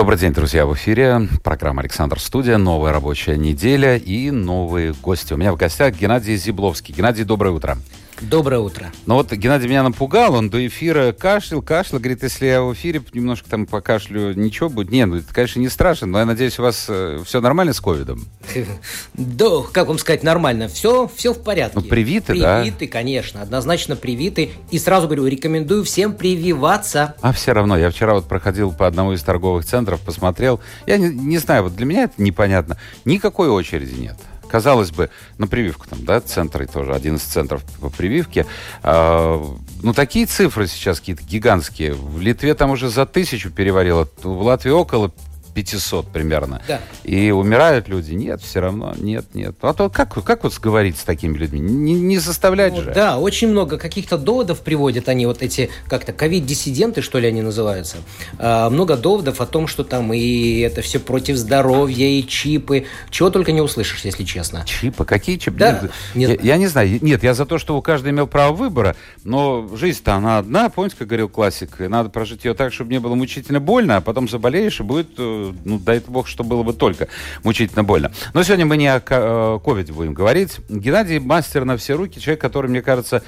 Добрый день, друзья, в эфире программа «Александр Студия», новая рабочая неделя и новые гости. У меня в гостях Геннадий Зибловский. Геннадий, доброе утро. Доброе утро. Ну вот Геннадий меня напугал, он до эфира кашлял, кашлял, говорит, если я в эфире немножко там покашлю, ничего будет. Не, ну это, конечно, не страшно, но я надеюсь, у вас э, все нормально с ковидом? Да, как вам сказать, нормально. Все, все в порядке. Ну, привиты, да? Привиты, конечно, однозначно привиты. И сразу говорю, рекомендую всем прививаться. А все равно, я вчера вот проходил по одному из торговых центров, посмотрел. Я не, не знаю, вот для меня это непонятно. Никакой очереди нет казалось бы, на прививку там, да, центры тоже, один из центров по прививке. А, ну, такие цифры сейчас какие-то гигантские. В Литве там уже за тысячу переварило, в Латвии около 500 примерно. Да. И умирают люди. Нет, все равно, нет, нет. А то как, как вот говорить с такими людьми? Не, не заставлять Ну, же. Да, очень много каких-то доводов приводят они, вот эти, как-то, ковид-диссиденты, что ли, они называются. А, много доводов о том, что там и это все против здоровья, и чипы. Чего только не услышишь, если честно. Чипы? Какие чипы? Да, Нет, нет. я, я не знаю. Нет, я за то, что каждый имел право выбора, но жизнь-то она одна, помните, как говорил классик, надо прожить ее так, чтобы не было мучительно больно, а потом заболеешь, и будет, э, ну, дай бог, что было бы только мучительно больно. Но сегодня мы не о э, ковиде будем говорить. Геннадий мастер на все руки, человек, который, мне кажется,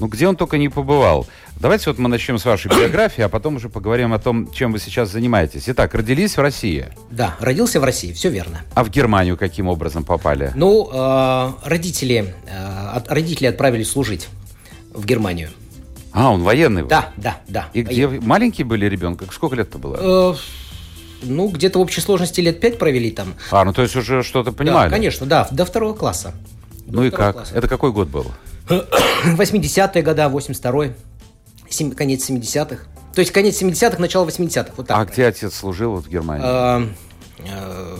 ну, где он только не побывал. Давайте вот мы начнем с вашей биографии, а потом уже поговорим о том, чем вы сейчас занимаетесь. Итак, родились в России, Да, родился в России, все верно. а в Германию каким образом попали? Ну, э, родители, э, от- родители отправились служить в Германию. А, он военный. был? Да, да, да. И где маленький были ребенка? Сколько лет-то было? Э, ну, где-то в общей сложности лет пять провели там. А, ну то есть уже что-то понимали. Да, конечно, да, до второго класса. Ну и как? класса. Это какой год был? 80-е года, 82-й, сем- конец 70-х. То есть конец 70-х, начало 80-х, вот так. а где отец служил вот в Германии? Э, э,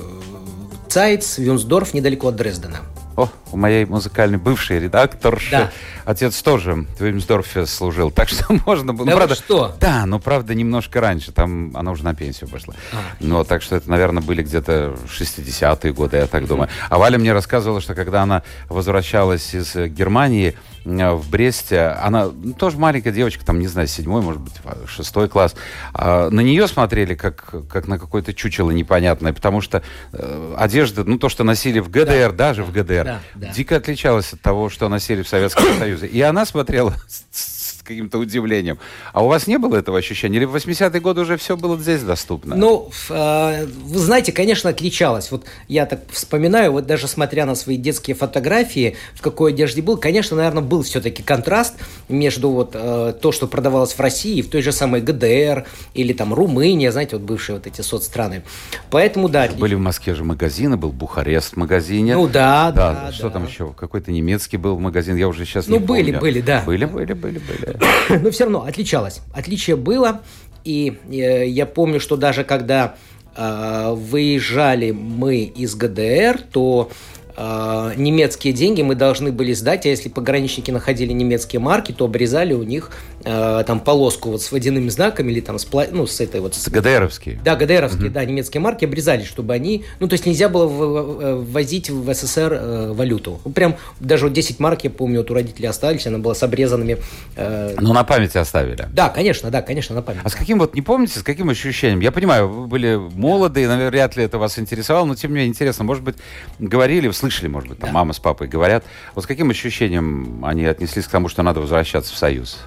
Цайц, Вюнсдорф, недалеко от Дрездена. О, у моей музыкальной бывшей редакторши Да. отец тоже в Вильмсдорфе служил, так что можно было. Да ну, правда, что? Да, но правда немножко раньше, там она уже на пенсию пошла. А. Ну, так что это, наверное, были где-то 60-е годы, я так думаю. А Валя мне рассказывала, что когда она возвращалась из э, Германии в Бресте, она ну, тоже маленькая девочка, там, не знаю, седьмой, может быть, в- шестой класс, а, на нее смотрели как, как на какое-то чучело непонятное, потому что э, одежда, ну, то, что носили в ГДР, даже в ГДР, да, да. дико отличалась от того, что носили в Советском Союзе. И она смотрела с каким-то удивлением. А у вас не было этого ощущения? Или в 80-е годы уже все было здесь доступно? Ну, э, вы знаете, конечно, отличалось. Вот я так вспоминаю, вот даже смотря на свои детские фотографии, в какой одежде был, конечно, наверное, был все-таки контраст между вот э, то, что продавалось в России, в той же самой ГДР или там Румыния, знаете, вот бывшие вот эти соцстраны. Поэтому, да, Были в Москве же магазины, был Бухарест в магазине. Ну да, да, Что да. там еще? Какой-то немецкий был магазин, я уже сейчас Ну, не были, помню. были, да. Были, были, были, были. но все равно отличалось. Отличие было, и э, я помню, что даже когда э, выезжали мы из ГДР, то э, немецкие деньги мы должны были сдать, а если пограничники находили немецкие марки, то обрезали у них э, там полоску вот с водяными знаками или там с, ну, с этой вот... С ГДРовские. Да, ГДРовские, да, немецкие марки обрезали, чтобы они... Ну, то есть нельзя было в- в- ввозить в СССР э, валюту. Ну, Прям даже вот 10 марок, я помню, вот у родителей остались, она была с обрезанными... э, Ну, на память оставили. да, конечно, да, конечно, на память. А с каким вот, не помните, с каким ощущением? Я понимаю, вы были молоды, и, наверное, вряд ли это вас интересовало, но тем не менее интересно, может быть, говорили, слышали, может быть, там Да. мама с папой говорят, вот с каким ощущением они отнеслись к тому, что надо возвращаться в Союз?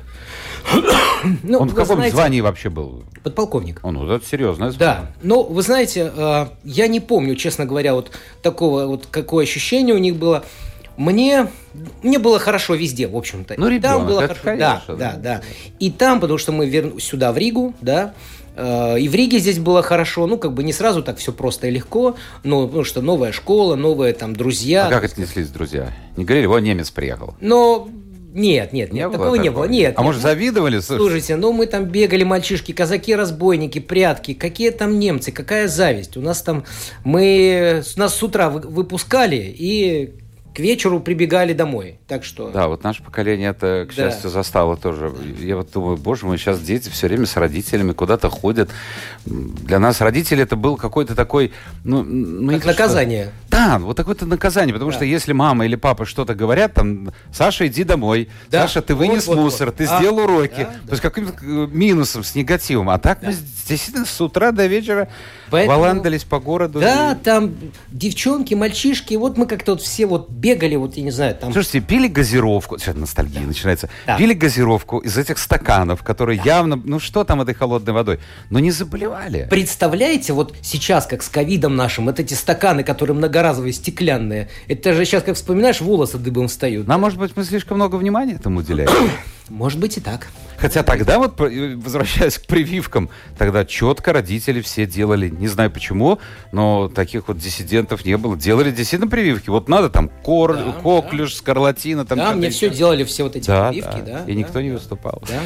Ну, Он в каком знаете, звании вообще был? Подполковник. Он, ну, это серьезное звание. Да, но вы знаете, э, я не помню, честно говоря, вот такого, вот какое ощущение у них было. Мне, мне было хорошо везде, в общем-то. Ну, И там ребенок, было это хорошо. конечно, да, да. да, да. И там, потому что мы вер... сюда, в Ригу, да, и в Риге здесь было хорошо, ну, как бы не сразу так все просто и легко, но потому что новая школа, новые там друзья. А как отнеслись друзья? Не говорили, вот немец приехал. Но нет, нет, нет, такого не было. Нет, А нет. может, завидовали? Слушай, Слушайте, ну мы там бегали, мальчишки, казаки-разбойники, прятки. Какие там немцы, какая зависть. У нас там, мы, нас с утра вы- выпускали и к вечеру прибегали домой. Так что... Да, вот наше поколение это, к Да. счастью, застало тоже. Я вот думаю, боже мой, сейчас дети все время с родителями куда-то ходят. Для нас родители это был какой-то такой... Ну, ну, Как то, что- наказание. Да, вот такое-то наказание, потому Да. что если мама или папа что-то говорят, там, Саша, иди домой, Да. Саша, ты вынес Вот, вот, мусор, вот. ты А, сделал уроки. да, То да. есть каким-то э, минусом, с негативом. А так мы действительно с утра до вечера Поэтому- валандались по городу. Да, И- там девчонки, мальчишки, вот мы как-то вот все вот бегали, вот, я не знаю, там... Слушайте, пили газировку, сейчас ностальгия начинается, Да. пили газировку из этих стаканов, которые явно, ну что там этой холодной водой, но не заболевали. Представляете, вот сейчас, как с ковидом нашим, вот эти стаканы, которые многоразовые, стеклянные, это же сейчас, как вспоминаешь, волосы дыбом встают. Нам, может быть, мы слишком много внимания этому уделяем. Может быть и так. Хотя тогда, вот, э, возвращаясь к прививкам, тогда четко родители все делали, не знаю почему, но таких вот диссидентов не было. Делали действительно прививки. Вот надо там кор, Да, коклюш, скарлатина. Там да, мне еще. все делали, все вот эти Да, прививки, да. да. И да, никто не да. выступал. Да.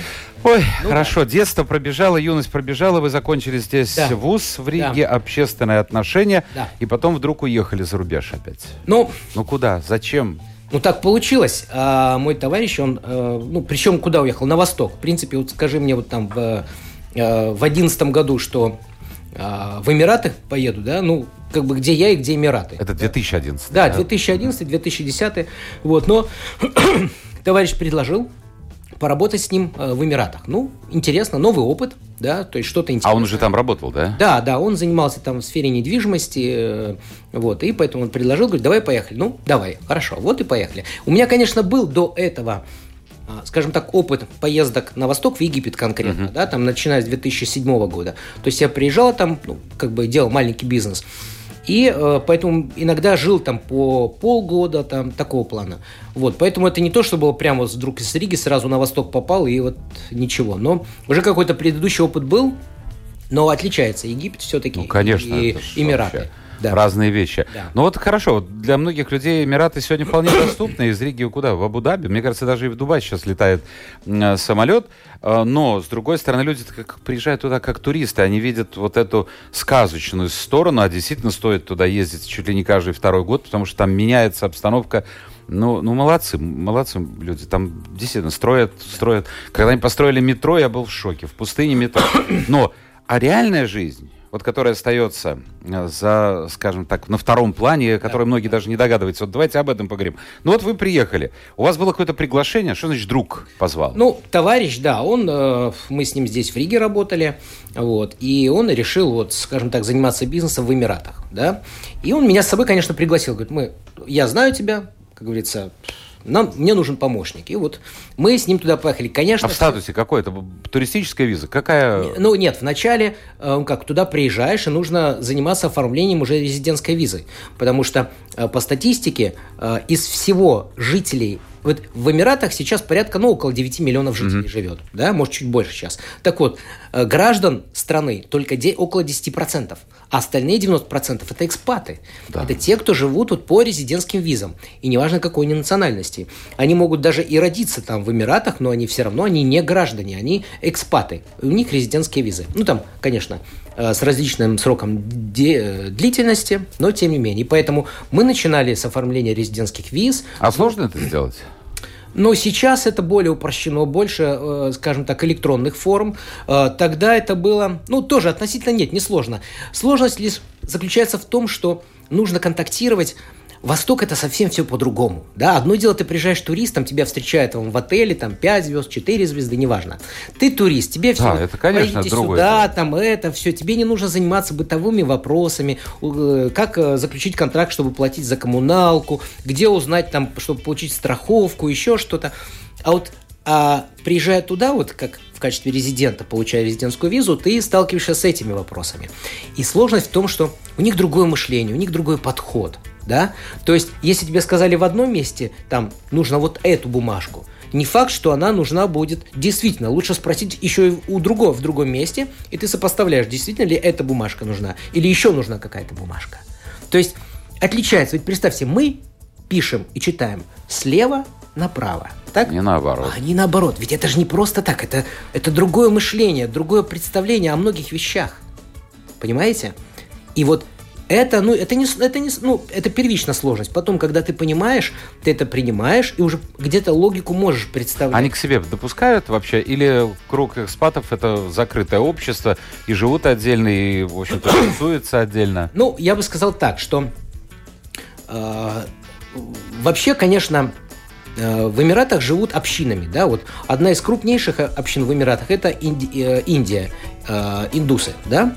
Ой, Ну хорошо, детство пробежало, юность пробежала, вы закончили здесь Да. вуз в Риге, общественные отношения, Да. и потом вдруг уехали за рубеж опять. Ну, Ну куда? Зачем? Ну, так получилось. А мой товарищ, он, э, ну, причем куда уехал? На восток. В принципе, вот скажи мне вот там в э, одиннадцатом году, что э, в Эмираты поеду, да, ну, как бы где я и где Эмираты. Это 2011. Да, 2011-2010. Вот, но товарищ предложил поработать с ним э, в Эмиратах. Ну, интересно, новый опыт, да, то есть что-то интересное. А он уже там работал, да? Да, да, он занимался там в сфере недвижимости, э, вот, и поэтому он предложил, говорит, давай поехали. Ну, давай, хорошо, вот и поехали. У меня, конечно, был до этого, а, скажем так, опыт поездок на восток, в Египет конкретно, да, там, начиная с 2007 года. То есть я приезжал там, ну, как бы делал маленький бизнес. И э, поэтому иногда жил там по полгода, там, такого плана. Вот, поэтому это не то, что было прямо вот вдруг из Риги сразу на восток попал, и вот ничего. Но уже какой-то предыдущий опыт был, но отличается Египет все-таки Ну, конечно. и Эмираты. вообще Да. Разные вещи. Да. Ну вот хорошо, для многих людей Эмираты сегодня вполне доступны. Из Риги куда? В Абу-Даби. Мне кажется, даже и в Дубай сейчас летает м, самолет. А, Но, с другой стороны, люди как приезжают туда как туристы. Они видят вот эту сказочную сторону, а действительно стоит туда ездить чуть ли не каждый второй год, потому что там меняется обстановка ну, ну, молодцы, молодцы люди. Там действительно строят, строят. Когда они построили метро, я был в шоке. В пустыне метро. Но, а реальная жизнь, вот которая остается э, за, скажем так, на втором плане, которой многие даже не догадываются. Вот давайте об этом поговорим. Ну вот вы приехали. У вас было какое-то приглашение? Что значит друг позвал? Ну, товарищ, да, он, э, мы с ним здесь в Риге работали, вот, и он решил, вот, скажем так, заниматься бизнесом в Эмиратах, да, и он меня с собой, конечно, пригласил, говорит, мы, я знаю тебя, как говорится, нам, мне нужен помощник, и вот мы с ним туда поехали, конечно. а в статусе какой? Это туристическая виза? Какая? Ну, нет, вначале, э, как туда приезжаешь, и нужно заниматься оформлением уже резидентской визы. Потому что э, по статистике э, из всего жителей... Вот в Эмиратах сейчас порядка, ну, около 9 миллионов жителей живет, да, может, чуть больше сейчас. Так вот, э, граждан страны только де- около 10%, а остальные 90% это экспаты. Да. Это те, кто живут вот по резидентским визам. И неважно, какой они национальности. Они могут даже и родиться там в Эмиратах, но они все равно, они не граждане, они экспаты. У них резидентские визы. Ну, там, конечно, э, с различным сроком э, длительности, но тем не менее. И поэтому мы начинали с оформления резидентских виз. А сложно это сделать? Но сейчас это более упрощено, больше, э, скажем так, электронных форм. Э, Тогда это было, ну, тоже относительно нет, не сложно. Сложность лишь заключается в том, что нужно контактировать Восток это совсем все по-другому. Да, одно дело, ты приезжаешь туристом, тебя встречают там, в отеле, там 5 звезд, 4 звезды, неважно. Ты турист, тебе все. Да, это, конечно, другое сюда, там это, все. Тебе не нужно заниматься бытовыми вопросами, э, как э, заключить контракт, чтобы платить за коммуналку, где узнать там, чтобы получить страховку, еще что-то. А вот а приезжая туда, вот как в качестве резидента, получая резидентскую визу, ты сталкиваешься с этими вопросами. И сложность в том, что у них другое мышление, у них другой подход. Да? То есть, если тебе сказали в одном месте, там, нужно вот эту бумажку, не факт, что она нужна будет действительно. Лучше спросить еще и у другого в другом месте, и ты сопоставляешь, действительно ли эта бумажка нужна, или еще нужна какая-то бумажка. То есть, отличается. Ведь представьте, мы пишем и читаем слева направо. Так? Не наоборот. А не наоборот. Ведь это же не просто так. Это, это другое мышление, другое представление о многих вещах. Понимаете? И вот Это, ну, это не, это не, ну, это первичная сложность. Потом, когда ты понимаешь, ты это принимаешь и уже где-то логику можешь представлять. Они к себе допускают вообще? Или круг экспатов это закрытое общество и живут отдельно, и, в общем-то, тусуются отдельно? Ну, я бы сказал так, что э, вообще, конечно, в Эмиратах живут общинами, да, вот одна из крупнейших общин в Эмиратах это Инди, э, Индия, э, индусы, да,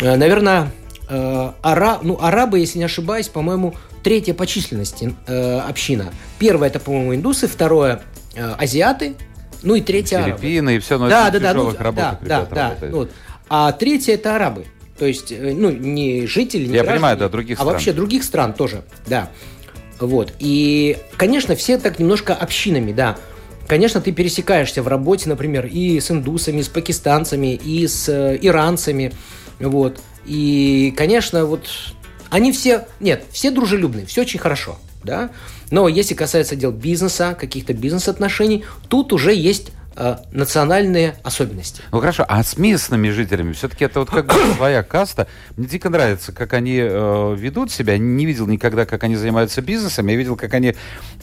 э, наверное, э, ара, ну, арабы, если не ошибаюсь, по-моему, третья по численности э, община. Первая это, по-моему, индусы, второе э, азиаты, ну и третья Филиппины арабы. и все, но да, это да, да, ну, работах да, да, да, вот. А третья это арабы. То есть, э, ну, не жители, не Я граждане, понимаю, да, других а стран. вообще других стран тоже, да. Вот. И, конечно, все так немножко общинами, да. Конечно, ты пересекаешься в работе, например, и с индусами, и с пакистанцами, и с э, иранцами, вот. И, конечно, вот они все, нет, все дружелюбные, все очень хорошо, да. Но если касается дел бизнеса, каких-то бизнес-отношений, тут уже есть э, национальные особенности. Ну хорошо, а с местными жителями все-таки это вот как бы своя каста. Мне дико нравится, как они э, ведут себя. Не видел никогда, как они занимаются бизнесом, я видел, как они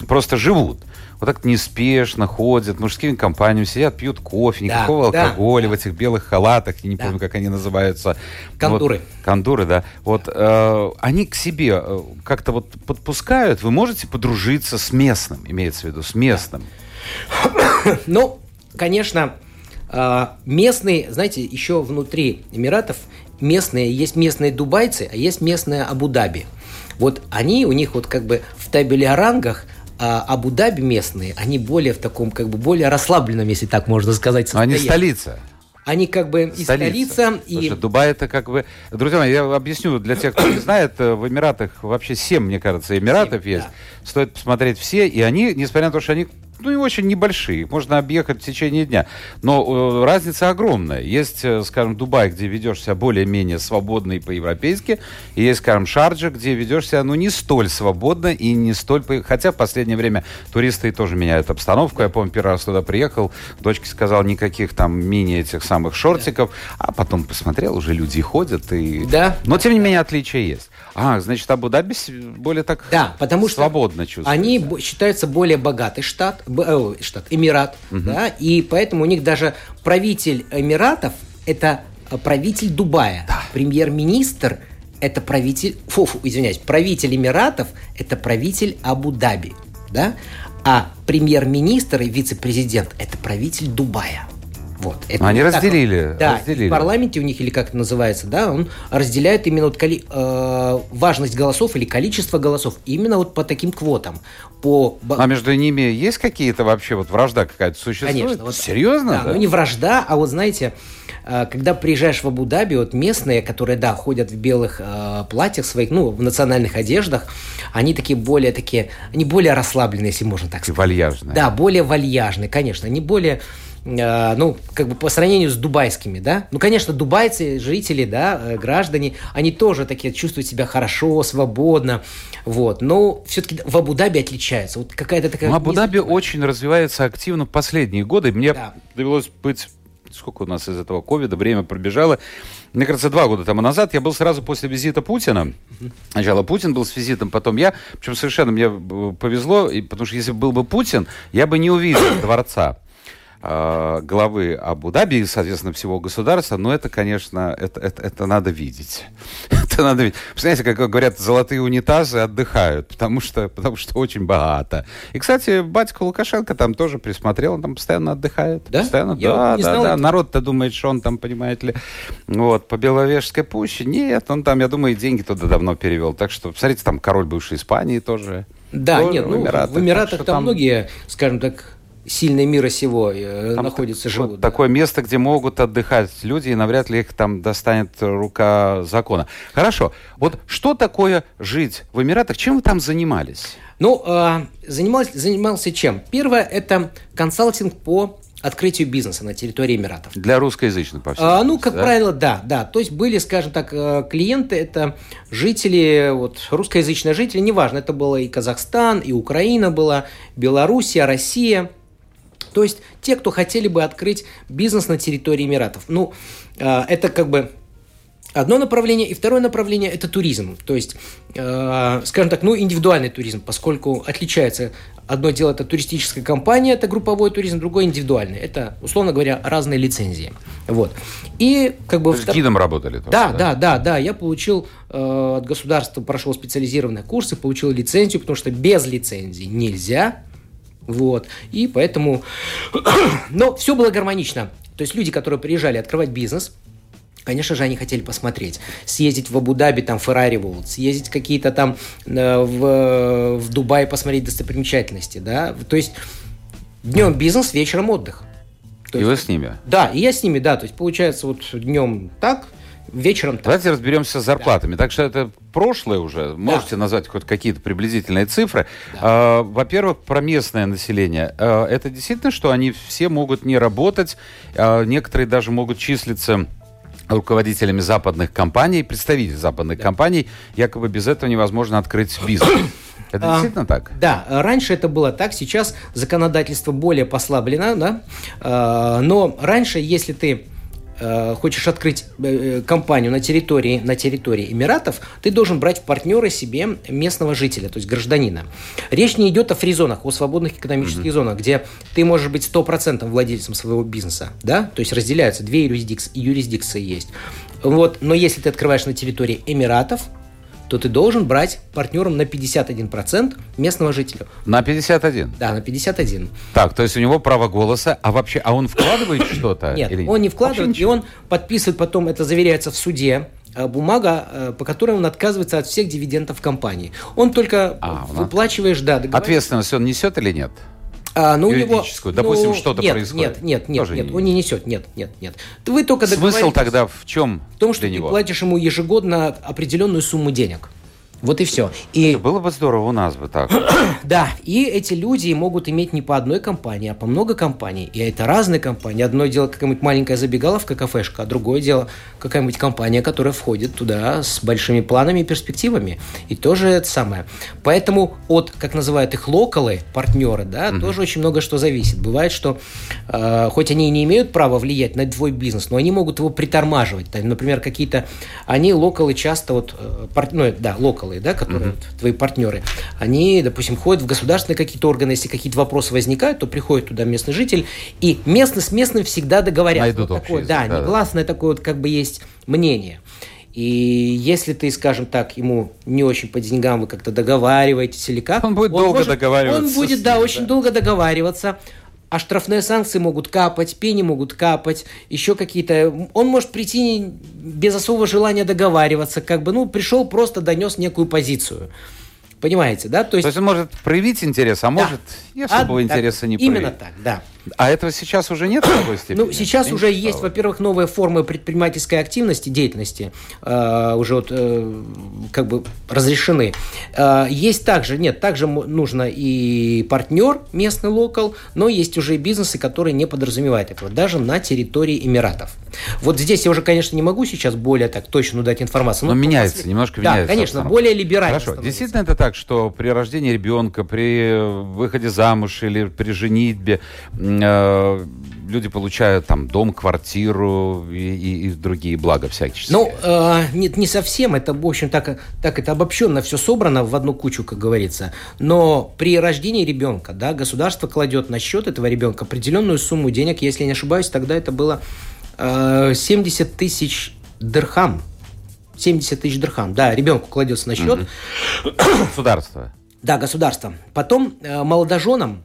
просто живут. Вот так неспешно ходят, мужскими компаниями сидят, пьют кофе, Да, никакого да, алкоголя да. в этих белых халатах, я не Да. помню, как они называются. Кондуры. Вот, кондуры, да. Вот э, они к себе э, как-то вот подпускают. Вы можете подружиться с местным, имеется в виду, с местным. Ну, конечно, а, местные, знаете, еще внутри Эмиратов местные, есть местные дубайцы, а есть местные Абу-Даби. Вот они, у них вот как бы в табеле о рангах а, Абу-Даби местные, они более в таком, как бы, более расслабленном, если так можно сказать, Но они состоянии. столица. Они как бы и столица, и... Слушай, Дубай это как бы... Друзья мои, я объясню для тех, кто не знает, э, в Эмиратах вообще 7, мне кажется, Эмиратов Семь, есть. да. Стоит посмотреть все, и они, несмотря на то, что они ну, и очень небольшие, их можно объехать в течение дня. Но э, разница огромная. Есть, э, скажем, Дубай, где ведешь себя более-менее свободно и по-европейски, и есть, скажем, Шарджа, где ведешь себя, ну, не столь свободно и не столь... Хотя в последнее время туристы тоже меняют обстановку. Я помню, первый раз туда приехал, дочке сказал, никаких там мини этих самых шортиков, а потом посмотрел, уже люди ходят, и... Да. Но, тем не менее, отличия есть. А, значит, Абу-Даби более так Да, потому что свободно чувствует. Они бо- считаются более богатый штат, штат Эмират, да, и поэтому у них даже правитель Эмиратов это э, правитель Дубая, премьер-министр это правитель, фу, фу, извиняюсь, правитель Эмиратов это правитель Абу-Даби, да, а премьер-министр и вице-президент это правитель Дубая. Вот, это Они вот так разделили, Да, разделили. в парламенте у них, или как это называется, да, он разделяет именно вот коли- э, важность голосов или количество голосов именно вот по таким квотам. По, А между ними есть какие-то вообще вот вражда какая-то существует? Конечно. Вот, Серьезно? Да, ну не вражда, а вот знаете, э, когда приезжаешь в Абу-Даби, вот местные, которые, да, ходят в белых э, платьях своих, ну, в национальных одеждах, они такие более такие, они более расслабленные, если можно так И сказать. вальяжные. Да, более вальяжные, конечно, они более э, ну, как бы по сравнению с дубайскими, да. Ну, конечно, дубайцы, жители, да, э, граждане, они тоже такие чувствуют себя хорошо, свободно, вот. Но все-таки в Абу-Даби отличается. Вот какая-то такая... Ну, Абу-Даби очень развивается активно в последние годы. Мне Да. довелось быть... Сколько у нас из этого ковида, время пробежало. Мне кажется, два года тому назад я был сразу после визита Путина. Сначала Путин был с визитом, потом я. Причем совершенно мне э, повезло, потому что если бы был бы Путин, я бы не увидел дворца главы Абу-Даби и, соответственно, всего государства, но это, конечно, это, это, это надо видеть. это надо видеть. Представляете, как говорят, золотые унитазы отдыхают, потому что, потому что очень богато. И, кстати, батька Лукашенко там тоже присмотрел, он там постоянно отдыхает. Да? Постоянно, Я да, да, знал да. этого. Народ-то думает, что он там, понимаете ли, вот, по Беловежской пуще. Нет, он там, я думаю, деньги туда давно перевел. Так что, посмотрите, там король бывшей Испании тоже. Да, Тоже нет, ну, Эмиратах. в Эмиратах что там, многие, скажем так, сильные мира сего э, Там находятся, так- живут. вот да. Такое место, где могут отдыхать люди, и навряд ли их там достанет рука закона. Хорошо. Вот что такое жить в Эмиратах? Чем вы там занимались? Ну, э, занимался, занимался чем? Первое – это консалтинг по открытию бизнеса на территории Эмиратов. Для русскоязычных, по всей А, ну, как да? правило, да, да. То есть были, скажем так, э, клиенты, это жители, вот русскоязычные жители, неважно, это было и Казахстан, и Украина была, Белоруссия, Россия. То есть те, кто хотели бы открыть бизнес на территории Эмиратов. Ну, э, это как бы Одно направление. И второе направление – это туризм. То есть, э, скажем так, ну, индивидуальный туризм, поскольку отличается Одно дело это туристическая компания, это групповой туризм, другой индивидуальный. Это, условно говоря, разные лицензии. Вот. И как бы... С гидом работали тоже, да, да, да, да, да. Я получил э, от государства, прошел специализированные курсы, получил лицензию, потому что без лицензии нельзя. Вот. И поэтому... Но все было гармонично. То есть люди, которые приезжали открывать бизнес, Конечно же, они хотели посмотреть, съездить в Абу-Даби, там, Феррари Волт, съездить какие-то там э, в, в Дубай, посмотреть достопримечательности, да, то есть днем бизнес, вечером отдых. То и есть, вы с ними? Да, и я с ними, да, то есть получается вот днем так, вечером так. Давайте разберемся с зарплатами. Да. Так что это прошлое уже. Можете да. назвать хоть какие-то приблизительные цифры. Да. А, во-первых, про местное население. А, это действительно, что они все могут не работать, а, некоторые даже могут числиться руководителями западных компаний, представителей западных да. компаний, якобы без этого невозможно открыть бизнес. Это а, действительно так? Да, раньше это было так, сейчас законодательство более послаблено, да, а, но раньше, если ты хочешь открыть э, э, компанию на территории, на территории Эмиратов, ты должен брать в партнеры себе местного жителя, то есть гражданина. Речь не идет о фризонах, о свободных экономических mm-hmm. зонах, где ты можешь быть 100% владельцем своего бизнеса, да, то есть разделяются, две юрисдикции, юрисдикции есть. Вот, но если ты открываешь на территории Эмиратов, то ты должен брать партнером на 51% местного жителя. На 51? Да, на 51. Так, то есть у него право голоса, а вообще, а он вкладывает что-то? Нет, он не вкладывает, и он подписывает потом, это заверяется в суде, э, бумага, э, по которой он отказывается от всех дивидендов компании. Он только а, выплачиваешь, да, Ответственность он несет или нет? А, ну, юридическую, него, допустим, ну, что-то нет, происходит. Нет, нет, нет, Тоже нет, не... он не несет, нет, нет, нет. Вы только Смысл тогда в чем? В том, что ты него? платишь ему ежегодно определенную сумму денег. Вот и все. И... было бы здорово у нас бы так. да, и эти люди могут иметь не по одной компании, а по много компаний. И это разные компании. Одно дело какая-нибудь маленькая забегаловка, кафешка, а другое дело какая-нибудь компания, которая входит туда с большими планами и перспективами. И тоже это самое. Поэтому от, как называют их локалы, партнеры, да, тоже очень много что зависит. Бывает, что э, хоть они и не имеют права влиять на твой бизнес, но они могут его притормаживать. Например, какие-то, они локалы часто вот, э, пар, ну, да, локалы белые, да, которые mm-hmm. твои партнеры, они, допустим, ходят в государственные какие-то органы, если какие-то вопросы возникают, то приходит туда местный житель, и местный с местным всегда договорятся. Найдут вот такое, да, да, негласное такое вот как бы есть мнение. И если ты, скажем так, ему не очень по деньгам вы как-то договариваетесь или как, он будет он долго может, договариваться. Он будет, да, очень долго договариваться а штрафные санкции могут капать, пени могут капать, еще какие-то... Он может прийти без особого желания договариваться, как бы, ну, пришел, просто донес некую позицию. Понимаете, да? То есть, То есть он может проявить интерес, а да. может и особого а, интереса так, не проявить. Именно так, да. А этого сейчас уже нет в такой степени? Ну, сейчас Я уже есть, во-первых, новые формы предпринимательской активности, деятельности, э, уже вот, э, как бы разрешены. Э, есть также, нет, также нужно и партнер, местный локал, но есть уже и бизнесы, которые не подразумевают этого, даже на территории Эмиратов. Вот здесь я уже, конечно, не могу сейчас более так точно дать информацию. Но, но меняется, после... немножко да, меняется. Да, конечно, более либерально. Хорошо, становится. действительно это так, что при рождении ребенка, при выходе замуж или при женитьбе э, люди получают там дом, квартиру и, и, и другие блага всякие. Ну, э, нет, не совсем. Это, в общем, так, так это обобщенно все собрано в одну кучу, как говорится. Но при рождении ребенка, да, государство кладет на счет этого ребенка определенную сумму денег. Если я не ошибаюсь, тогда это было э, 70 тысяч дирхам. 70 тысяч дирхам. Да, ребенку кладется на счет. Государство. Да, государство. Потом э, молодоженам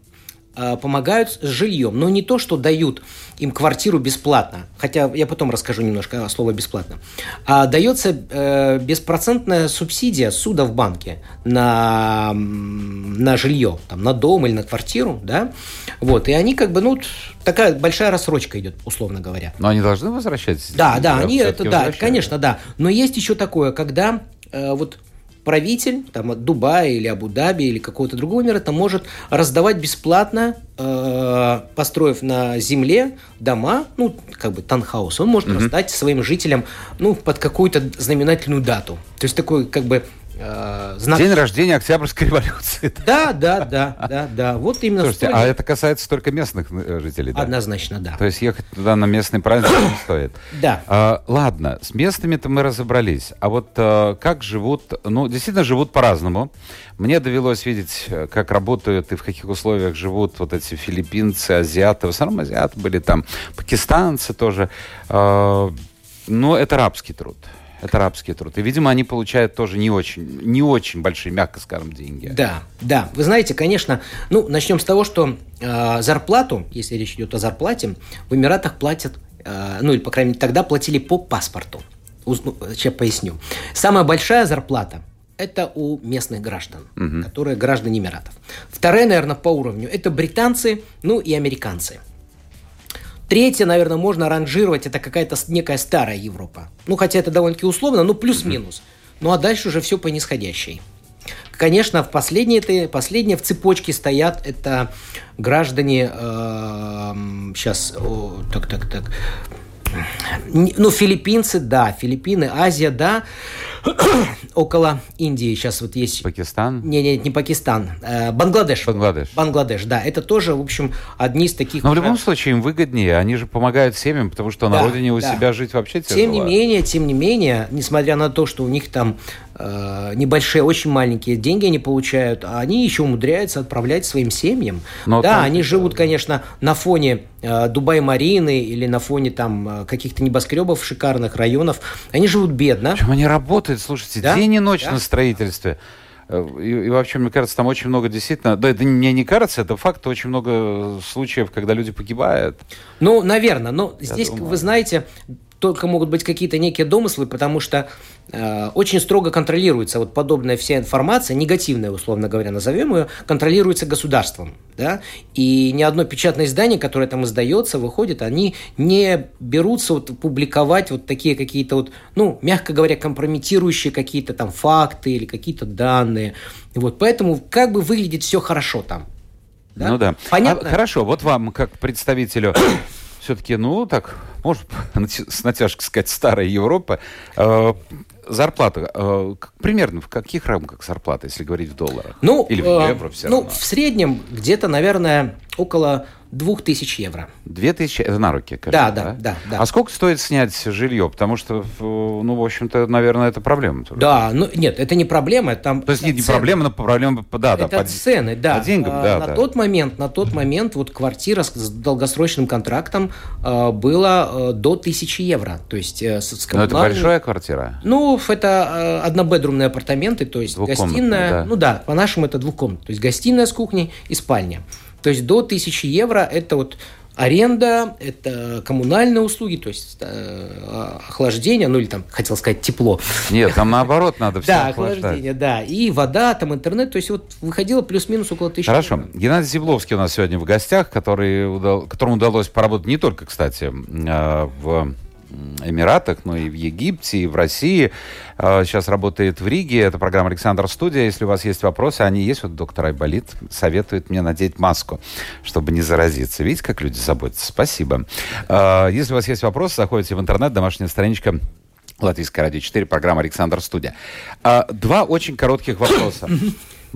помогают с жильем, но не то, что дают им квартиру бесплатно, хотя я потом расскажу немножко о слове бесплатно, а дается э, беспроцентная субсидия суда в банке на, на жилье, там, на дом или на квартиру, да, вот, и они как бы, ну, такая большая рассрочка идет, условно говоря. Но они должны возвращать? Да, да, они это, да, конечно, да, но есть еще такое, когда э, вот правитель там, от Дубая или Абу-Даби или какого-то другого мира там может раздавать бесплатно, э, построив на земле дома, ну, как бы танхаус, он может mm-hmm. раздать своим жителям ну, под какую-то знаменательную дату. То есть такой как бы э, знак... День рождения Октябрьской революции. Да, да, да, да, да. Вот именно Слушайте, столь- а это касается только местных э, жителей, да? Однозначно, да. То есть ехать туда на местный праздник не стоит. Да. А, ладно, с местными-то мы разобрались. А вот э, как живут, ну, действительно живут по-разному. Мне довелось видеть, э, как работают и в каких условиях живут вот эти филиппинцы, азиаты. В основном азиаты были там, пакистанцы тоже. Э, но это рабский труд. Это рабский труд. И, видимо, они получают тоже не очень, не очень большие, мягко скажем, деньги. Да, да. Вы знаете, конечно, ну, начнем с того, что э, зарплату, если речь идет о зарплате, в Эмиратах платят, э, ну, или, по крайней мере, тогда платили по паспорту. Ну, Сейчас поясню. Самая большая зарплата – это у местных граждан, которые граждане Эмиратов. Вторая, наверное, по уровню – это британцы, ну, и американцы. Третье, наверное, можно ранжировать, это какая-то некая старая Европа. Ну, хотя это довольно-таки условно, ну, плюс-минус. Ну, а дальше уже все по нисходящей. Конечно, в последние, последние в цепочке стоят это граждане, сейчас, так, так, так, ну, филиппинцы, да, Филиппины, Азия, да, около Индии сейчас вот есть Пакистан? не, не, не Пакистан, э, Бангладеш. Бангладеш. Бангладеш, да. Это тоже, в общем, одни из таких. Но в любом случае им выгоднее. Они же помогают семьям, потому что на Да, родине у да. себя жить вообще тяжело. Тем не менее, тем не менее, несмотря на то, что у них там небольшие, очень маленькие деньги они получают, а они еще умудряются отправлять своим семьям. Но да, там- они живут, конечно, на фоне э, Дубай-Марины или на фоне там э, каких-то небоскребов шикарных районов. Они живут бедно. Причем они работают, слушайте, Да, день и ночь да. на строительстве. Э, И, и вообще, мне кажется, там очень много действительно... Да, это мне не кажется, это факт, очень много случаев, когда люди погибают. Ну, наверное, но здесь, думаю. вы знаете, только могут быть какие-то некие домыслы, потому что э, очень строго контролируется вот подобная вся информация, негативная, условно говоря, назовем ее, контролируется государством, да, и ни одно печатное издание, которое там издается, выходит, они не берутся вот публиковать вот такие какие-то вот, ну, мягко говоря, компрометирующие какие-то там факты или какие-то данные, вот, поэтому как бы выглядит все хорошо там. Да? Ну да. Понятно? А, хорошо, вот вам, как представителю все-таки, ну, так, может, с натяжкой сказать, старая Европа, э, зарплата, э, примерно в каких рамках зарплата, если говорить в долларах? Ну, Или в э, евро все ну, равно? в среднем где-то, наверное, около 2000 евро. Две тысячи, это на руки, кажется, Да, да, да, да. А сколько стоит снять жилье? Потому что, ну, в общем-то, наверное, это проблема. тоже. Да, ну нет, это не проблема, там. То есть не, не цены. проблема, но проблема, да, да, Это цены, да. по деньгам, А, да, на да. тот момент, на тот момент вот квартира с, долгосрочным контрактом э, была э, до 1000 евро, то есть э, с, с Но это большая квартира. Ну, это э, однобедрумные апартаменты, то есть гостиная, да. ну да, по-нашему это двухкомнатная, то есть гостиная с кухней и спальня. То есть до 1000 евро это вот аренда, это коммунальные услуги, то есть э, охлаждение, ну или там, хотел сказать, тепло. Нет, там наоборот надо все Да, охлаждать. охлаждение, да. И вода, там интернет, то есть вот выходило плюс-минус около тысячи Хорошо. евро. Геннадий Зибловский у нас сегодня в гостях, который удал- которому удалось поработать не только, кстати, э, в Эмиратах, но и в Египте, и в России. Э, Сейчас работает в Риге. Это программа «Александр Студия». Если у вас есть вопросы, они есть. Вот доктор Айболит советует мне надеть маску, чтобы не заразиться. Видите, как люди заботятся? Спасибо. Э, Если у вас есть вопросы, заходите в интернет, домашняя страничка Латвийское радио 4, программа «Александр Студия». А, Два очень коротких вопроса.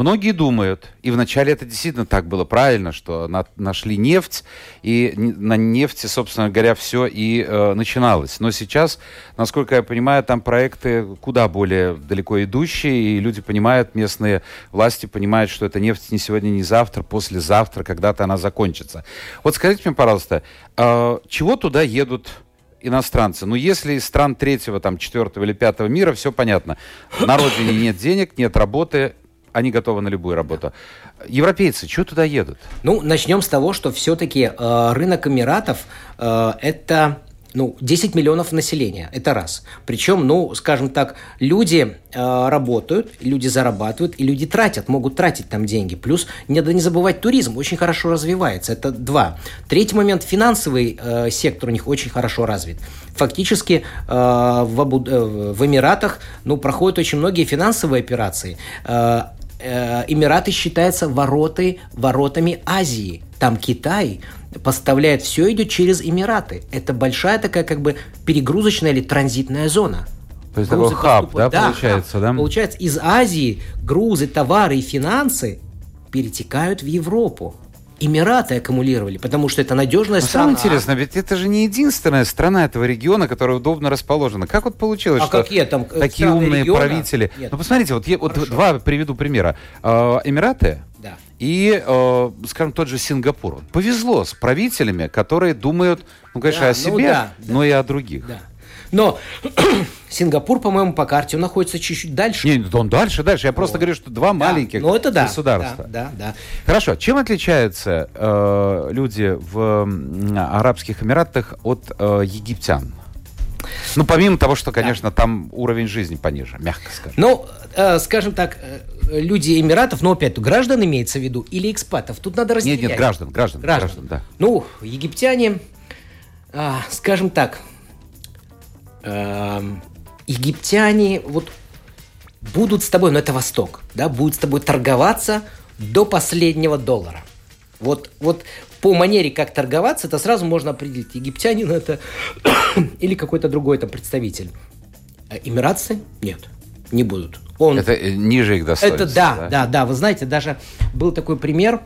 Многие думают, и вначале это действительно так было правильно, что на- нашли нефть, и на нефти, собственно говоря, все и э, начиналось. Но сейчас, насколько я понимаю, там проекты куда более далеко идущие, и люди понимают, местные власти понимают, что эта нефть не сегодня, не завтра, послезавтра, когда-то она закончится. Вот скажите мне, пожалуйста, э, чего туда едут иностранцы. Ну, если из стран третьего, там, четвертого или пятого мира, все понятно. На родине нет денег, нет работы, они готовы на любую работу. Европейцы, что туда едут? Ну, начнем с того, что все-таки э, рынок Эмиратов э, это ну, 10 миллионов населения, это раз. Причем, ну, скажем так, люди э, работают, люди зарабатывают, и люди тратят, могут тратить там деньги. Плюс, не надо не забывать, туризм очень хорошо развивается, это два. Третий момент, финансовый э, сектор у них очень хорошо развит. Фактически э, в, Абу- э, в Эмиратах, ну, проходят очень многие финансовые операции. Э, Эмираты считаются вороты, воротами Азии. Там Китай поставляет все идет через Эмираты. Это большая такая как бы перегрузочная или транзитная зона. То есть такой хаб, да, получается, хаб. да? Получается, из Азии грузы, товары и финансы перетекают в Европу. Эмираты аккумулировали, потому что это надежная Но страна. Самое интересное, ведь это же не единственная страна этого региона, которая удобно расположена. Как вот получилось, А что какие там, э, такие умные региона? правители... Нет. Ну, посмотрите, вот, я, вот Хорошо. два приведу примера. Э, Эмираты Да. и, э, скажем, тот же Сингапур. Повезло с правителями, которые думают, ну, конечно, Да, о ну себе, да, да. но и о других. Да. Но Сингапур, по-моему, по карте он находится чуть-чуть дальше. Не, он дальше, дальше. Я просто Вот. говорю, что два Да, маленьких ну, это да, государства. Да, да, да. Хорошо. Чем отличаются э, люди в м, Арабских Эмиратах от э, египтян? Ну, помимо того, что, конечно, там уровень жизни пониже, мягко скажем. Ну, э, скажем так, э, люди Эмиратов, но опять граждан имеется в виду или экспатов? Тут надо разделять. Нет, нет, граждан, граждан, Граждан. граждан, да. Ну, египтяне, а, скажем так, египтяне вот будут с тобой, но это Восток, да, будут с тобой торговаться до последнего доллара. Вот, вот по манере, как торговаться, это сразу можно определить, египтянин это или какой-то другой там представитель. А Эмиратцы нет, не будут. Он, Это э, ниже их достоинства. это да, да, да, Вы знаете, даже был такой пример.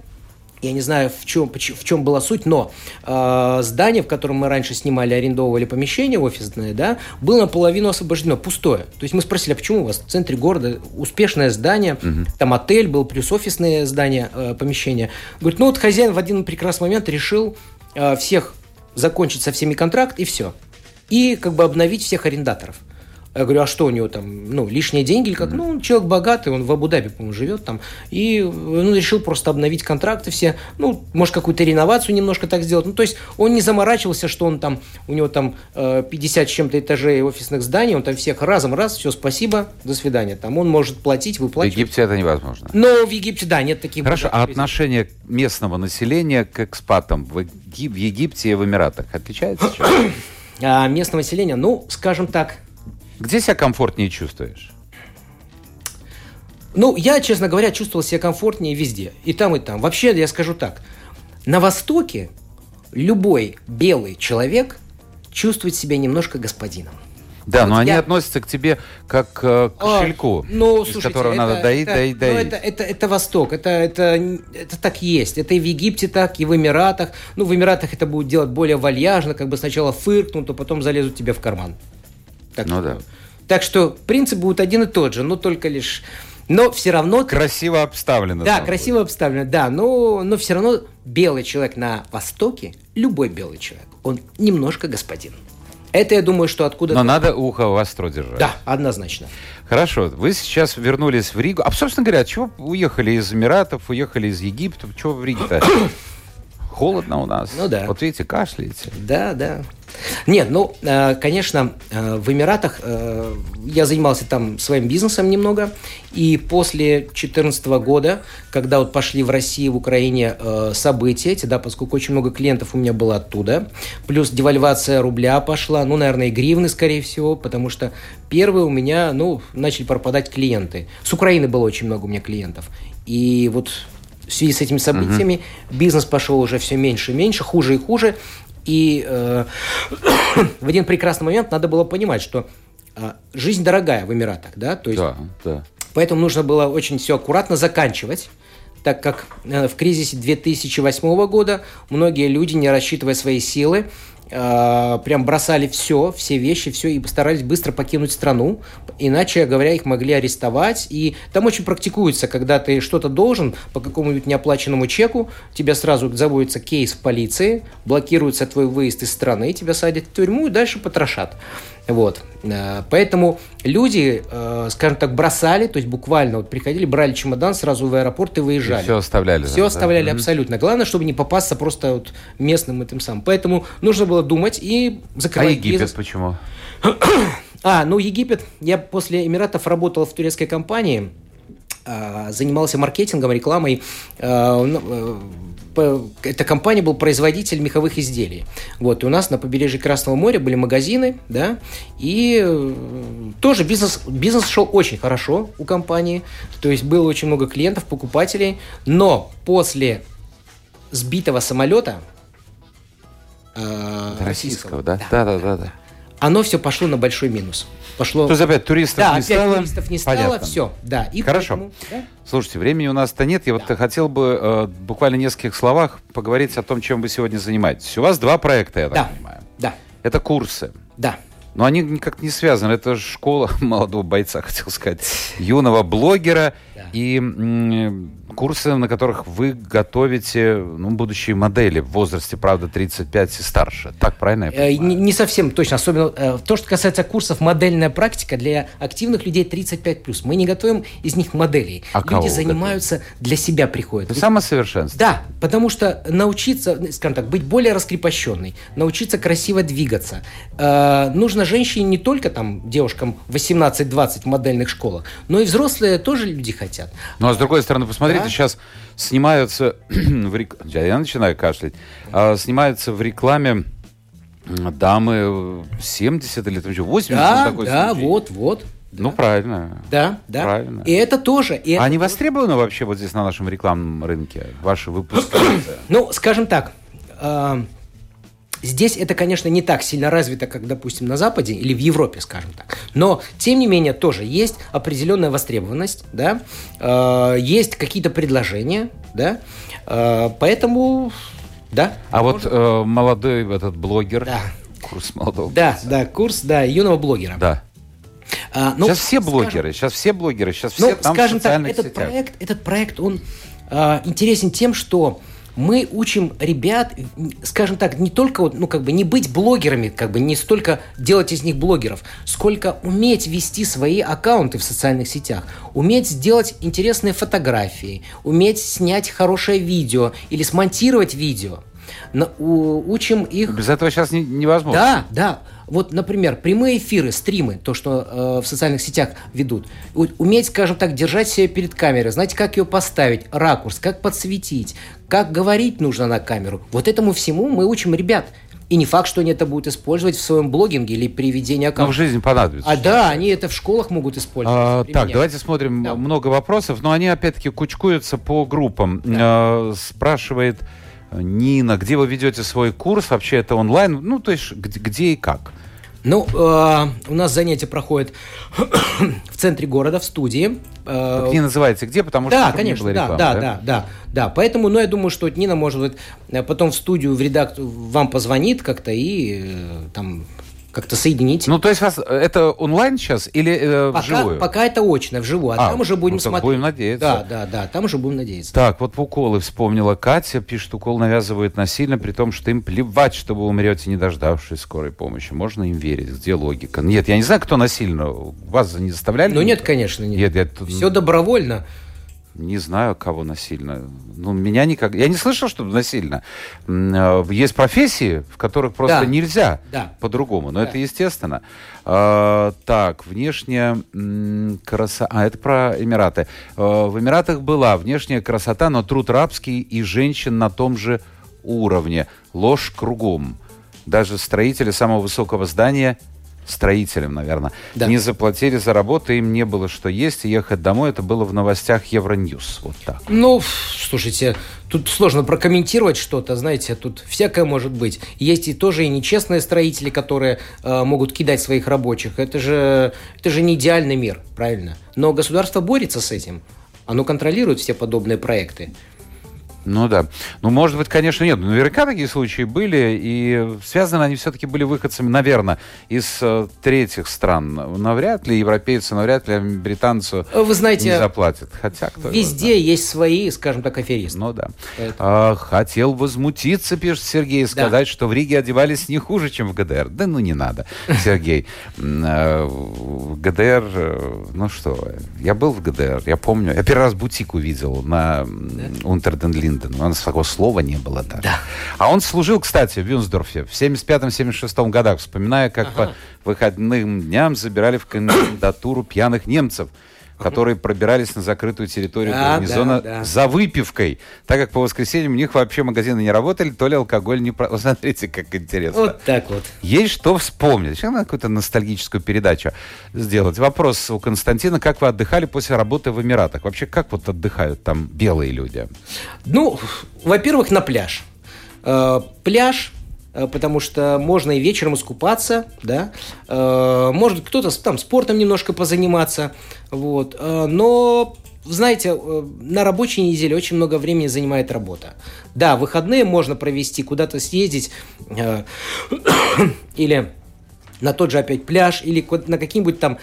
Я не знаю, в чем, в чем была суть, но э, здание, в котором мы раньше снимали, арендовывали помещение офисное, да, было наполовину освобождено, пустое. То есть мы спросили, а почему у вас в центре города успешное здание, там отель был, плюс офисное здание, э, помещение. Говорит, ну вот хозяин в один прекрасный момент решил э, всех закончить со всеми контракт и все. И как бы обновить всех арендаторов. Я говорю, а что у него там, ну, лишние деньги или как? Ну, он человек богатый, он в Абу-Даби, по-моему, живет там. И он решил просто обновить контракты все. Ну, может, какую-то реновацию немножко так сделать. Ну, то есть он не заморачивался, что он там, у него там э, 50 с чем-то этажей офисных зданий, он там всех разом раз, все, спасибо, до свидания. Там он может платить, В выплачивать. Египте это невозможно. Но в Египте, да, нет таких Хорошо, а отношение местного населения к экспатам в, Еги- в Египте и в Эмиратах отличается? А местное население, ну, скажем так, Где себя комфортнее чувствуешь? Ну, я, честно говоря, чувствовал себя комфортнее везде. И там, и там. Вообще, я скажу так. На Востоке любой белый человек чувствует себя немножко господином. Да, Вот но они я- относятся к тебе как э, к А, кошельку, ну, из слушайте, которого это- надо доить, это- доить, ну, доить. это, это, это Восток, это, это, это так есть. Это и в Египте так, и в Эмиратах. Ну, в Эмиратах это будут делать более вальяжно, как бы сначала фыркнут, а потом залезут тебе в карман. Так Ну что- да. Так что принцип будет один и тот же, но только лишь... Но все равно... Красиво обставлено. Да, красиво обставлено, да, но, но все равно белый человек на Востоке, любой белый человек, он немножко господин. Это я думаю, что откуда... будет. Но надо ухо востро держать. Да, однозначно. Хорошо, вы сейчас вернулись в Ригу. А, собственно говоря, чего уехали из Эмиратов, уехали из Египта? Чего в Риге-то? Холодно у нас. Ну да. Вот видите, кашляете. Да, да. Нет, ну, э, конечно, э, в Эмиратах э, я занимался там своим бизнесом немного, и после 2014 года, когда вот пошли в России, в Украине события эти, да, поскольку очень много клиентов у меня было оттуда, плюс девальвация рубля пошла, ну, наверное, и гривны, скорее всего, потому что первые у меня, ну, начали пропадать клиенты. С Украины было очень много у меня клиентов. И вот в связи с этими событиями бизнес пошел уже все меньше и меньше, хуже и хуже. И э, в один прекрасный момент надо было понимать, что э, жизнь дорогая в Эмиратах, да, то есть Да, да. Поэтому нужно было очень все аккуратно заканчивать, так как э, в кризисе 2008 года многие люди, не рассчитывая свои силы, прям бросали все, все вещи, все и постарались быстро покинуть страну, иначе говоря, их могли арестовать. И там очень практикуется, когда ты что-то должен по какому-нибудь неоплаченному чеку, тебя сразу заводится кейс в полиции, блокируется твой выезд из страны, тебя садят в тюрьму и дальше потрошат. Вот. Э, Поэтому люди, э, скажем так, бросали, то есть буквально вот приходили, брали чемодан сразу в аэропорт и выезжали. все оставляли. Все да, оставляли да? Абсолютно. Главное, чтобы не попасться просто вот местным этим самым. Поэтому нужно было думать и А закрывать Египет бизнес. почему? А, ну Египет, я после Эмиратов работал в турецкой компании, а, занимался маркетингом, рекламой. Эта компания был производитель меховых изделий. Вот, и у нас на побережье Красного моря были магазины, да, и э, тоже бизнес, бизнес шел очень хорошо у компании, то есть было очень много клиентов, покупателей, но после сбитого самолета э, Российского, да? Да, да, да, да. Оно все пошло на большой минус. Пошло... То есть опять туристов да, не опять стало? туристов не стало, Понятно. все, да. И Хорошо. поэтому, да. Слушайте, времени у нас-то нет. Я вот хотел бы э, буквально в нескольких словах поговорить о том, чем вы сегодня занимаетесь. У вас два проекта, я так Да. понимаю. Да, Это курсы. да. Но они никак не связаны. Это школа молодого бойца, хотел сказать, юного блогера. Да. И курсы, на которых вы готовите ну, будущие модели в возрасте, правда, 35 и старше. Так правильно я Э, понимаю? Не, не совсем точно, особенно э, то, что касается курсов модельная практика для активных людей 35+. Мы не готовим из них моделей. А Люди занимаются, для себя приходят. Это самосовершенствование. Да, потому что научиться, скажем так, быть более раскрепощенной, научиться красиво двигаться. Э, нужно женщине не только там девушкам 18-20 в модельных школах, но и взрослые тоже люди хотят. Ну, а с другой стороны, посмотрите, Да. сейчас снимаются в рек- Я начинаю кашлять. А, снимаются в рекламе дамы э, 70 или там еще 80. Да, такой да, случай. вот, вот. Ну, правильно. Да, да. Правильно. И это тоже. и А это они тоже- востребованы вообще вот здесь на нашем рекламном рынке? Ваши выпускницы? Ну, скажем так, э, здесь это, конечно, не так сильно развито, как, допустим, на Западе или в Европе, скажем так. Но, тем не менее, тоже есть определенная востребованность, да, э, есть какие-то предложения, да, Э, поэтому, да. А вот э, молодой этот блогер, Да. курс молодого Да, бойца. да, курс, да, юного блогера. Да. А, ну, сейчас все скажем- блогеры, сейчас все блогеры, сейчас Ну, все там в скажем так, социальных этот сетях. проект, этот проект, он а, интересен тем, что мы учим ребят, скажем так, не только вот, ну как бы не быть блогерами, как бы не столько делать из них блогеров, сколько уметь вести свои аккаунты в социальных сетях, уметь сделать интересные фотографии, уметь снять хорошее видео или смонтировать видео. На- у- учим их Без этого сейчас не- невозможно. да, да. Вот, например, прямые эфиры, стримы, то, что э, в социальных сетях ведут. У- Уметь, скажем так, держать себя перед камерой, знать, как ее поставить, ракурс, как подсветить, как говорить нужно на камеру. Вот этому всему мы учим ребят. И не факт, что они это будут использовать в своем блогинге или при ведении Но в аккаунта. жизни понадобится. А да, они это в школах могут использовать. А, так, давайте смотрим Да. много вопросов, но они опять-таки кучкуются по группам. А, спрашивает э, Нина, где вы ведете свой курс? Вообще это онлайн? Ну, то есть где, где и как? Ну, э, у нас занятия проходят в центре города, в студии. Э, не называйте где, потому что Да, не конечно, было да, рекламы, да, да, да, да. Поэтому, ну, я думаю, что Нина, может быть, э, потом в студию, в редакцию вам позвонит как-то и э, там как-то соединить. Ну, то есть вас это онлайн сейчас или э, пока, вживую? пока это очно, вживую, а, А, там уже будем ну, смотреть. будем надеяться. Да, да, да, там уже будем надеяться. Так, вот уколы вспомнила Катя. Пишет, укол навязывают насильно, при том, что им плевать, что вы умрете, не дождавшись скорой помощи. Можно им верить? Где логика? Нет, я не знаю, кто насильно. Вас не заставляли? Ну, нет, конечно, нет. Нет, я Все добровольно. Не знаю, кого насильно. Ну, меня никак... Я не слышал, что насильно. Э, Есть профессии, в которых просто Да. нельзя Да. по-другому. Но Да. это естественно. А, так, внешняя красота... А, это про Эмираты. А, в Эмиратах была внешняя красота, но труд рабский и женщин на том же уровне. Ложь кругом. Даже строители самого высокого здания строителям, наверное, Да. не заплатили за работу, им не было что есть, и ехать домой, это было в новостях Евроньюз. Вот так. Ну, слушайте, тут сложно прокомментировать что-то, знаете, тут всякое может быть. Есть и тоже и нечестные строители, которые э, могут кидать своих рабочих. Это же, это же не идеальный мир, правильно? Но государство борется с этим. Оно контролирует все подобные проекты. Ну да. Ну, может быть, конечно, нет. Но наверняка такие случаи были, и связаны они все-таки были выходцами, наверное, из э, третьих стран. Навряд ли европейцы, навряд ли британцу Вы не знаете, заплатят. Хотя кто везде есть свои, скажем так, аферисты. Ну да. Поэтому- А, хотел возмутиться, пишет Сергей, сказать, что в Риге одевались не хуже, чем в ГДР. Да ну не надо, Сергей. Э, В ГДР, э, ну что, вы, я был в ГДР, я помню. Я первый раз бутик увидел на Унтерден-Линден. У нас такого слова не было тогда. Да. А он служил, кстати, в Вюнсдорфе в 75-76 годах, вспоминая, как по выходным дням забирали в комендатуру пьяных немцев которые пробирались на закрытую территорию Да, гарнизона да, да. за выпивкой. Так как по воскресеньям у них вообще магазины не работали, то ли алкоголь не... Про... Смотрите, как интересно. Вот так вот. Есть что вспомнить. Сейчас надо какую-то ностальгическую передачу сделать. Вопрос у Константина. Как вы отдыхали после работы в Эмиратах? Вообще, как вот отдыхают там белые люди? Ну, во-первых, на пляж. Э, пляж, потому что можно и вечером искупаться, да, э, может кто-то там спортом немножко позаниматься, вот, э, но знаете, на рабочей неделе очень много времени занимает работа. Да, выходные можно провести, куда-то съездить или на тот же опять пляж или на какие-нибудь там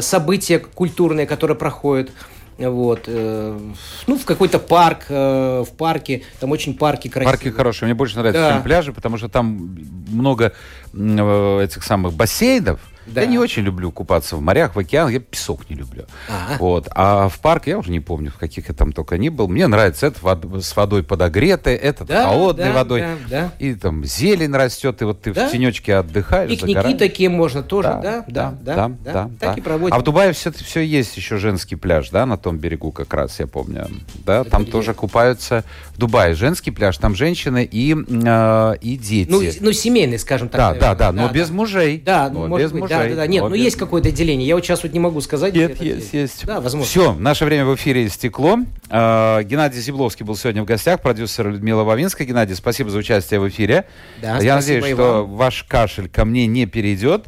события культурные, которые проходят. Вот. Э, ну, в какой-то парк, э, в парке. Там очень парки красивые. Парки хорошие. Мне больше нравятся, да. чем пляжи, потому что там много э, этих самых бассейнов. Да. Я не очень люблю купаться в морях, в океанах, я песок не люблю. А-а. Вот. А в парк я уже не помню, в каких я там только не был. Мне нравится это вод, с водой подогретой, этот да, холодной да, водой. Да, да. И там зелень растет, и вот ты да. в тенечке отдыхаешь, Пикники загораешь. такие можно тоже, да, да, да. да, да, да, да так да. и проводим. А в Дубае все, все есть еще женский пляж, да, на том берегу как раз, я помню. Да, это там где? тоже купаются. В Дубае женский пляж, там женщины и, э, и дети. Ну, ну, семейный, скажем так. Да, наверное. да, да, но да, без да. мужей. Да, может без быть, мужей. Да, да, да. Нет, но ну есть какое-то деление. Я вот сейчас вот не могу сказать. Нет, есть, есть. Да, возможно. Все, наше время в эфире истекло. Uh, Геннадий Зибловский был сегодня в гостях, продюсер Людмила Вавинская. Геннадий, спасибо за участие в эфире. Да, Я надеюсь, что ваш кашель ко мне не перейдет.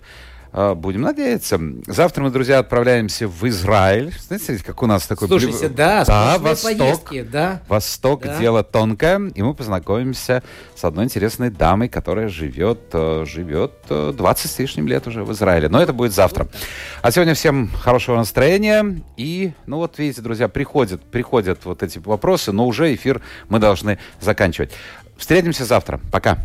А, будем надеяться. Завтра мы, друзья, отправляемся в Израиль. Знаете, как у нас такой... Слушайте, да, да Восток. Поездки, да. Восток, да. дело тонкое. И мы познакомимся с одной интересной дамой, которая живет, э, живет 20 э, с лишним лет уже в Израиле. Но это будет завтра. А сегодня всем хорошего настроения. И, ну вот, видите, друзья, приходят, приходят вот эти вопросы, но уже эфир мы должны заканчивать. Встретимся завтра. Пока.